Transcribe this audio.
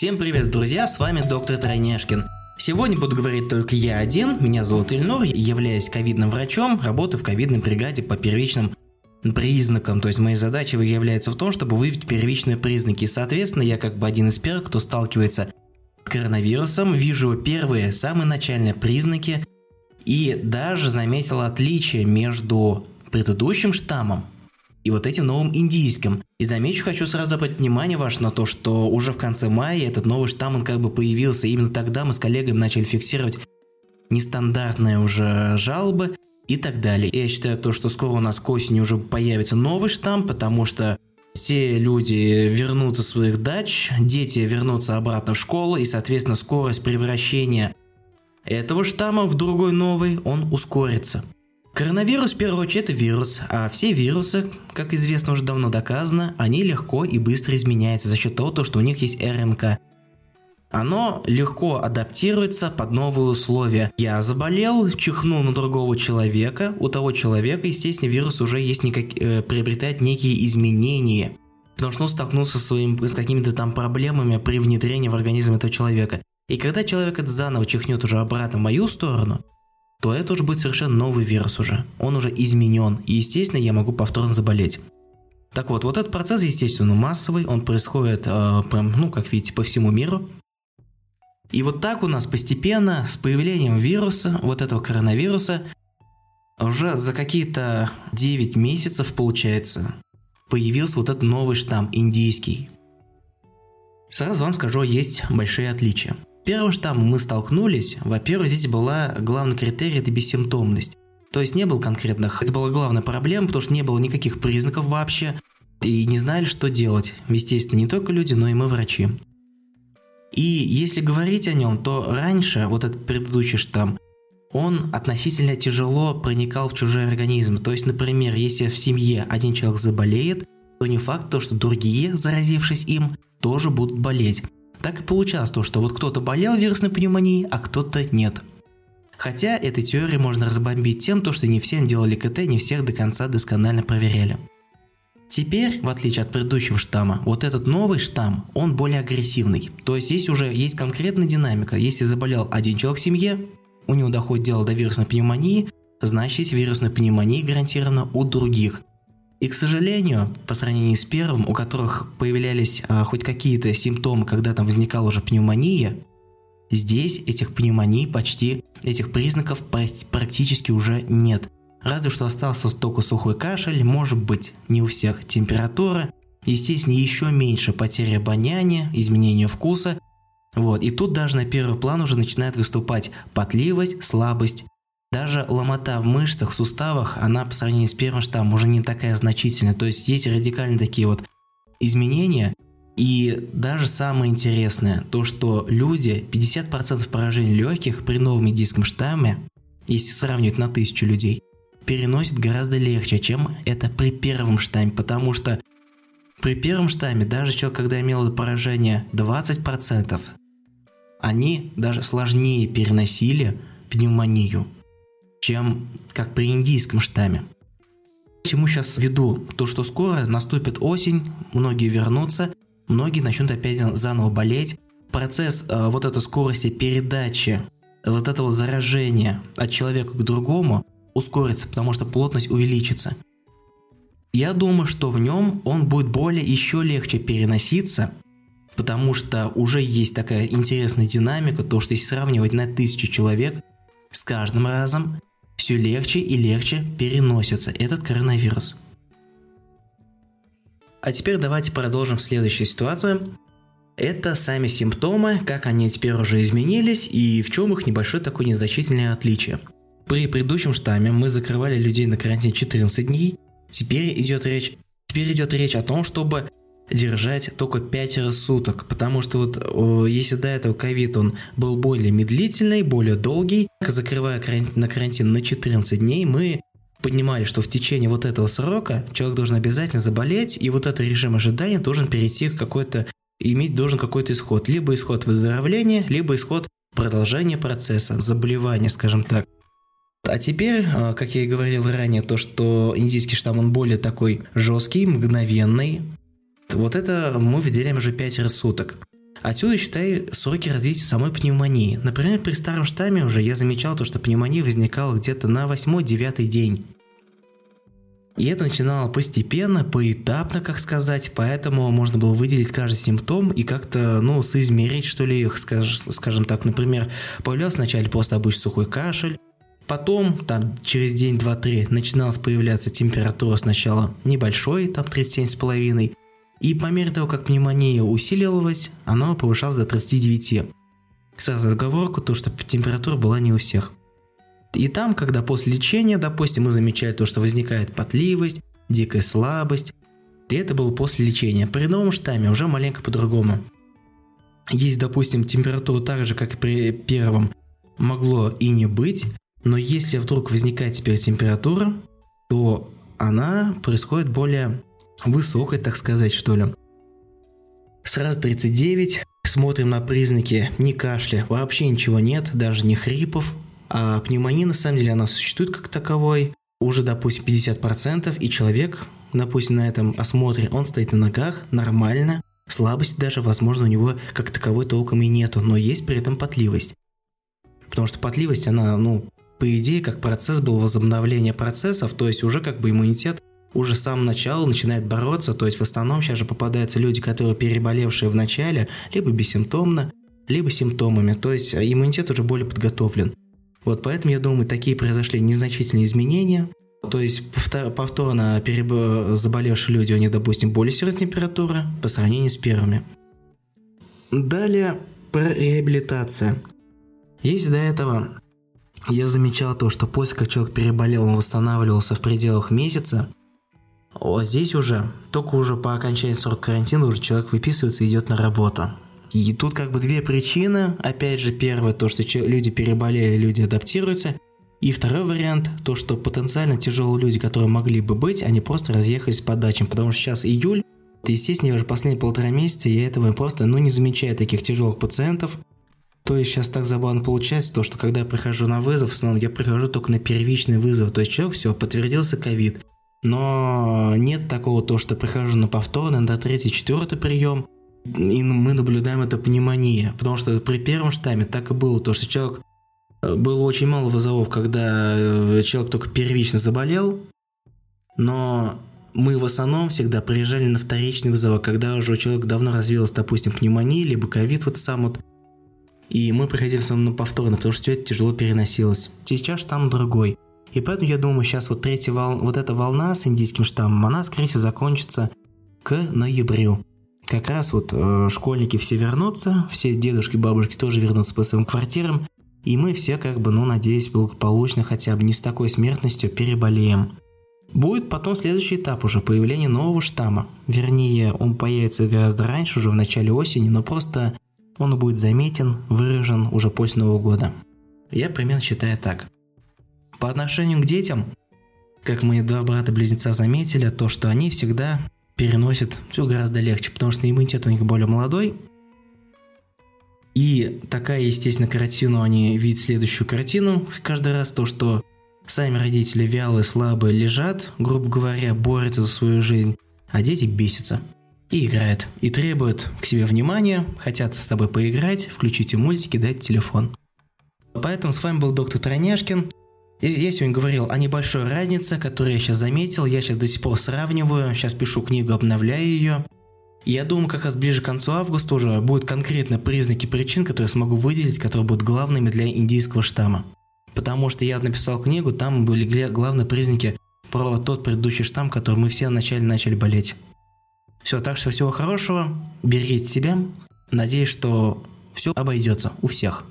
Всем привет, друзья, с вами доктор Тройняшкин. Сегодня буду говорить только я один, меня зовут Ильнур, являюсь ковидным врачом, работаю в ковидной бригаде по первичным признакам, то есть моей задачей является в том, чтобы выявить первичные признаки. И, соответственно, я как бы один из первых, кто сталкивается с коронавирусом, вижу первые, самые начальные признаки и даже заметил отличие между предыдущим штаммом и вот этим новым индийским. И замечу, хочу сразу обратить внимание ваше на то, что уже в конце мая этот новый штамм, он как бы появился. Именно тогда мы с коллегами начали фиксировать нестандартные уже жалобы и так далее. Я считаю то, что скоро у нас к осени уже появится новый штамм, потому что все люди вернутся с своих дач, дети вернутся обратно в школу, и, соответственно, скорость превращения этого штамма в другой новый, он ускорится. Коронавирус, в первую очередь, это вирус, а все вирусы, как известно уже давно доказано, они легко и быстро изменяются за счет того, что у них есть РНК. Оно легко адаптируется под новые условия. Я заболел, чихнул на другого человека, у того человека, естественно, вирус уже есть никак, э, приобретает некие изменения, потому что он столкнулся с, своим, с какими-то там проблемами при внедрении в организм этого человека. И когда человек это заново чихнет уже обратно в мою сторону, то это уже будет совершенно новый вирус уже. Он уже изменен, и естественно я могу повторно заболеть. Так вот, вот этот процесс, естественно, массовый, он происходит э, прям, ну, как видите, по всему миру. И вот так у нас постепенно с появлением вируса, вот этого коронавируса, уже за какие-то 9 месяцев, получается, появился вот этот новый штамм, индийский. Сразу вам скажу, есть большие отличия. Первым штаммом мы столкнулись, во-первых, здесь была главный критерий – это бессимптомность. То есть не было конкретных, это была главная проблема, потому что не было никаких признаков вообще, и не знали, что делать. Естественно, не только люди, но и мы врачи. И если говорить о нем, то раньше вот этот предыдущий штамм, он относительно тяжело проникал в чужой организм. То есть, например, если в семье один человек заболеет, то не факт то, что другие, заразившись им, тоже будут болеть. Так и получалось то, что вот кто-то болел вирусной пневмонией, а кто-то нет. Хотя этой теории можно разбомбить тем, то, что не всем делали КТ, не всех до конца досконально проверяли. Теперь, в отличие от предыдущего штамма, вот этот новый штамм, он более агрессивный. То есть здесь уже есть конкретная динамика. Если заболел один человек в семье, у него доходит дело до вирусной пневмонии, значит вирусная пневмония гарантирована у других. И, к сожалению, по сравнению с первым, у которых появлялись а, хоть какие-то симптомы, когда там возникала уже пневмония, здесь этих пневмоний почти, этих признаков практически уже нет. Разве что остался только сухой кашель, может быть не у всех температура, естественно еще меньше потери обоняния, изменения вкуса. Вот, и тут даже на первый план уже начинает выступать потливость, слабость, даже ломота в мышцах, суставах, она по сравнению с первым штаммом уже не такая значительная. То есть есть радикальные такие вот изменения. И даже самое интересное, то что люди, 50% поражений легких при новом медийском штамме, если сравнивать на тысячу людей, переносит гораздо легче, чем это при первом штамме, потому что при первом штамме даже человек, когда имел поражение 20%, они даже сложнее переносили пневмонию чем как при индийском штамме. Чему сейчас веду? То, что скоро наступит осень, многие вернутся, многие начнут опять заново болеть. Процесс э, вот этой скорости передачи, вот этого заражения от человека к другому ускорится, потому что плотность увеличится. Я думаю, что в нем он будет более еще легче переноситься, потому что уже есть такая интересная динамика, то что если сравнивать на тысячу человек, с каждым разом все легче и легче переносится этот коронавирус. А теперь давайте продолжим следующую ситуацию. Это сами симптомы, как они теперь уже изменились и в чем их небольшое такое незначительное отличие. При предыдущем штамме мы закрывали людей на карантин 14 дней. Теперь идет речь, теперь идет речь о том, чтобы держать только 5 суток, потому что вот если до этого ковид он был более медлительный, более долгий, закрывая на карантин на 14 дней, мы понимали, что в течение вот этого срока человек должен обязательно заболеть, и вот этот режим ожидания должен перейти к какой-то, иметь должен какой-то исход. Либо исход выздоровления, либо исход продолжения процесса, заболевания, скажем так. А теперь, а, как я и говорил ранее, то, что индийский штамм, он более такой жесткий, мгновенный, вот это мы выделяем уже 5 суток. Отсюда, считай, сроки развития самой пневмонии. Например, при старом штамме уже я замечал то, что пневмония возникала где-то на 8-9 день. И это начинало постепенно, поэтапно, как сказать, поэтому можно было выделить каждый симптом и как-то, ну, соизмерить, что ли, их, скажем, так, например, появлялся вначале просто обычный сухой кашель, потом, там, через день, два, три, начиналась появляться температура сначала небольшой, там, 37,5, и по мере того, как пневмония усиливалась, она повышалась до 39. Сразу оговорку, то, что температура была не у всех. И там, когда после лечения, допустим, мы замечали то, что возникает потливость, дикая слабость, и это было после лечения. При новом штамме уже маленько по-другому. Есть, допустим, температура так же, как и при первом, могло и не быть, но если вдруг возникает теперь температура, то она происходит более высокой, так сказать, что ли. Сразу 39, смотрим на признаки, ни кашля, вообще ничего нет, даже не хрипов, а пневмония, на самом деле, она существует как таковой, уже, допустим, 50%, и человек, допустим, на этом осмотре, он стоит на ногах нормально, слабости даже, возможно, у него как таковой толком и нету, но есть при этом потливость. Потому что потливость, она, ну, по идее, как процесс был возобновления процессов, то есть уже как бы иммунитет уже с самого начала начинает бороться, то есть в основном сейчас же попадаются люди, которые переболевшие в начале, либо бессимптомно, либо симптомами, то есть иммунитет уже более подготовлен. Вот поэтому, я думаю, такие произошли незначительные изменения. То есть повторно переб... заболевшие люди, у них, допустим, более серьезная температура по сравнению с первыми. Далее про реабилитация. Если до этого я замечал то, что после как переболел, он восстанавливался в пределах месяца, вот здесь уже, только уже по окончании срока карантина уже человек выписывается и идет на работу. И тут как бы две причины. Опять же, первое, то, что люди переболели, люди адаптируются. И второй вариант, то, что потенциально тяжелые люди, которые могли бы быть, они просто разъехались по дачам. Потому что сейчас июль, естественно, уже последние полтора месяца я этого просто, ну, не замечаю таких тяжелых пациентов. То есть сейчас так забавно получается, то, что когда я прихожу на вызов, в основном я прихожу только на первичный вызов. То есть человек, все, подтвердился ковид. Но нет такого, то, что прихожу на повторный, на третий, четвертый прием – и мы наблюдаем это пневмония, потому что при первом штамме так и было, то, что человек э, было очень мало вызовов, когда э, человек только первично заболел, но мы в основном всегда приезжали на вторичный вызов, когда уже у человека давно развилась, допустим, пневмония, либо ковид вот сам вот, и мы приходили в основном на повторно, потому что это тяжело переносилось. Сейчас штамм другой. И поэтому я думаю, сейчас вот третья волна, вот эта волна с индийским штаммом, она, скорее всего, закончится к ноябрю как раз вот э, школьники все вернутся, все дедушки, бабушки тоже вернутся по своим квартирам, и мы все, как бы, ну, надеюсь, благополучно хотя бы не с такой смертностью переболеем. Будет потом следующий этап уже, появление нового штамма. Вернее, он появится гораздо раньше, уже в начале осени, но просто он будет заметен, выражен уже после Нового года. Я примерно считаю так. По отношению к детям, как мои два брата-близнеца заметили, то, что они всегда переносит все гораздо легче, потому что иммунитет у них более молодой. И такая, естественно, картину они видят следующую картину каждый раз, то, что сами родители вялые, слабые лежат, грубо говоря, борются за свою жизнь, а дети бесятся и играют, и требуют к себе внимания, хотят с тобой поиграть, включите мультики, дать телефон. Поэтому с вами был доктор Троняшкин. Я сегодня говорил о небольшой разнице, которую я сейчас заметил. Я сейчас до сих пор сравниваю. Сейчас пишу книгу, обновляю ее. Я думаю, как раз ближе к концу августа уже будут конкретно признаки причин, которые я смогу выделить, которые будут главными для индийского штамма. Потому что я написал книгу, там были главные признаки про тот предыдущий штамм, который мы все вначале начали болеть. Все, так что всего хорошего, берегите себя. Надеюсь, что все обойдется у всех.